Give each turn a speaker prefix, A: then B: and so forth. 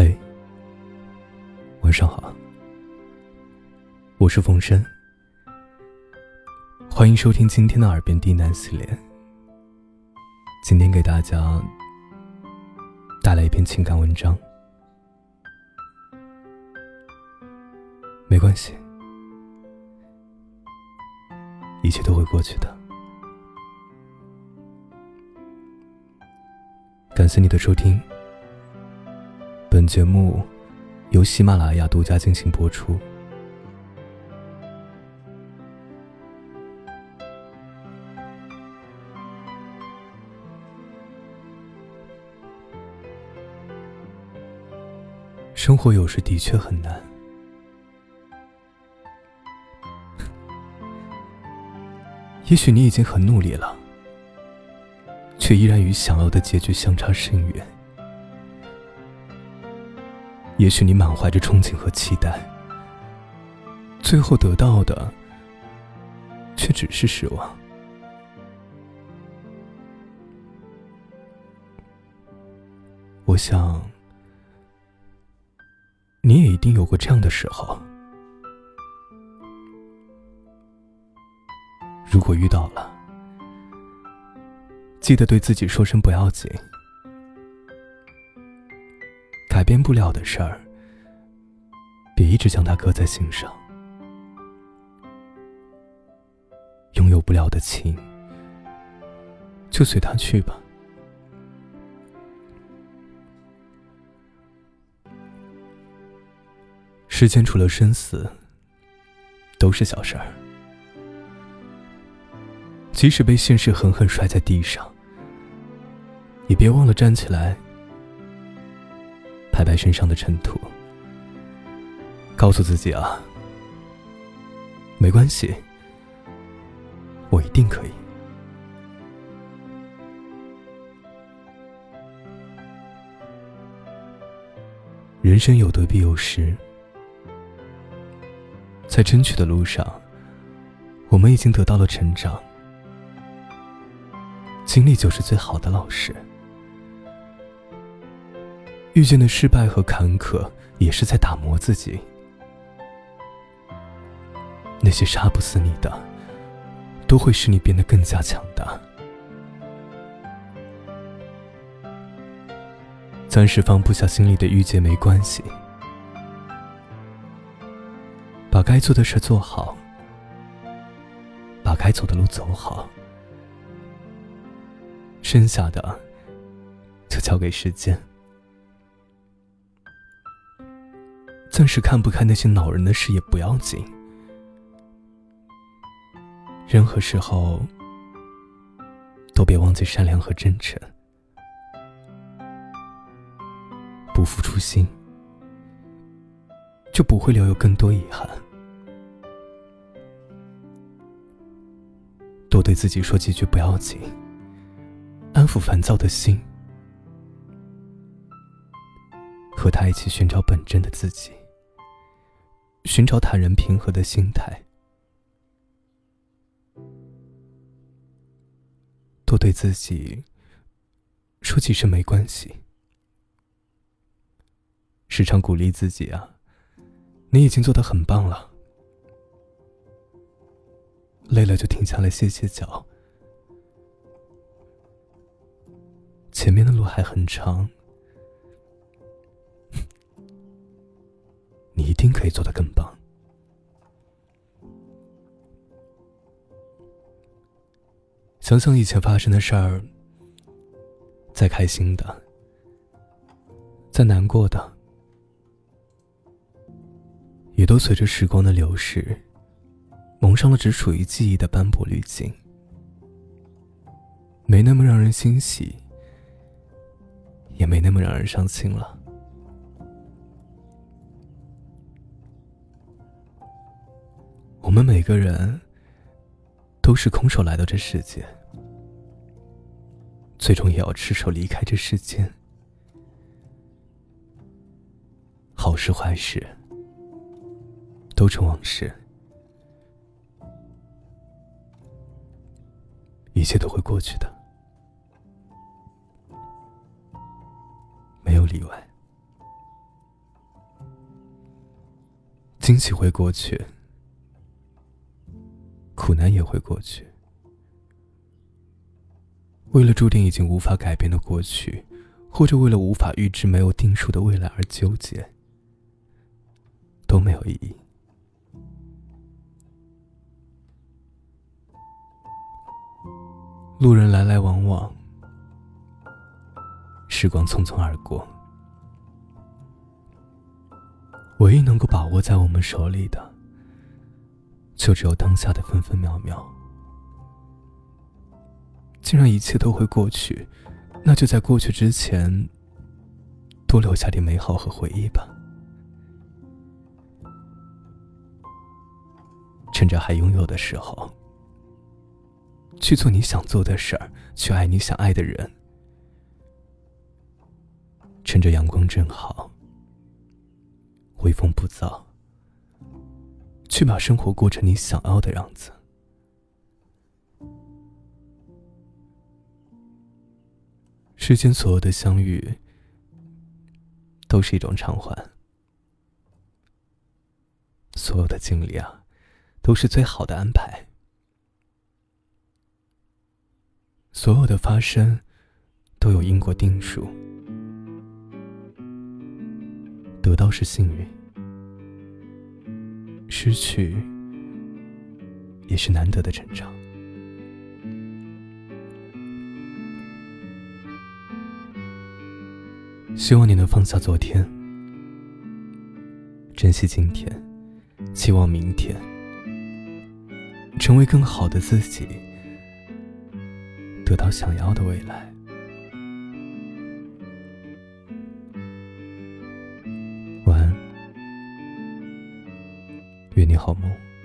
A: 嘿，晚上好，我是冯生，欢迎收听今天的耳边低喃系列。今天给大家带来一篇情感文章，没关系，一切都会过去的。感谢你的收听。本节目由喜马拉雅独家进行播出。生活有时的确很难，也许你已经很努力了，却依然与想要的结局相差甚远。也许你满怀着憧憬和期待，最后得到的却只是失望。我想，你也一定有过这样的时候。如果遇到了，记得对自己说声不要紧。改变不了的事儿，别一直将它搁在心上；拥有不了的情，就随他去吧。世间除了生死，都是小事儿。即使被现实狠狠摔在地上，也别忘了站起来。拍拍身上的尘土，告诉自己啊，没关系，我一定可以。人生有得必有失，在争取的路上，我们已经得到了成长，经历就是最好的老师。遇见的失败和坎坷，也是在打磨自己。那些杀不死你的，都会使你变得更加强大。暂时放不下心里的郁结没关系，把该做的事做好，把该走的路走好，剩下的就交给时间。暂时看不开那些恼人的事也不要紧，任何时候都别忘记善良和真诚，不负初心，就不会留有更多遗憾。多对自己说几句不要紧，安抚烦躁的心，和他一起寻找本真的自己。寻找坦然平和的心态，多对自己说几声没关系，时常鼓励自己啊，你已经做的很棒了，累了就停下来歇歇脚，前面的路还很长。定可以做得更棒。想想以前发生的事儿，再开心的，再难过的，也都随着时光的流逝，蒙上了只属于记忆的斑驳滤镜，没那么让人欣喜，也没那么让人伤心了。个人都是空手来到这世界，最终也要赤手离开这世间。好事坏事都成往事，一切都会过去的，没有例外。惊喜会过去，苦难也会过去。为了注定已经无法改变的过去，或者为了无法预知、没有定数的未来而纠结，都没有意义。路人来来往往，时光匆匆而过。唯一能够把握在我们手里的，就只有当下的分分秒秒。既然一切都会过去，那就在过去之前，多留下点美好和回忆吧。趁着还拥有的时候。去做你想做的事儿，去爱你想爱的人。趁着阳光正好，微风不燥，去把生活过成你想要的样子。世间所有的相遇，都是一种偿还；所有的经历啊，都是最好的安排。所有的发生都有因果定数，得到是幸运，失去也是难得的成长。希望你能放下昨天，珍惜今天，期望明天，成为更好的自己。得到想要的未来。好梦。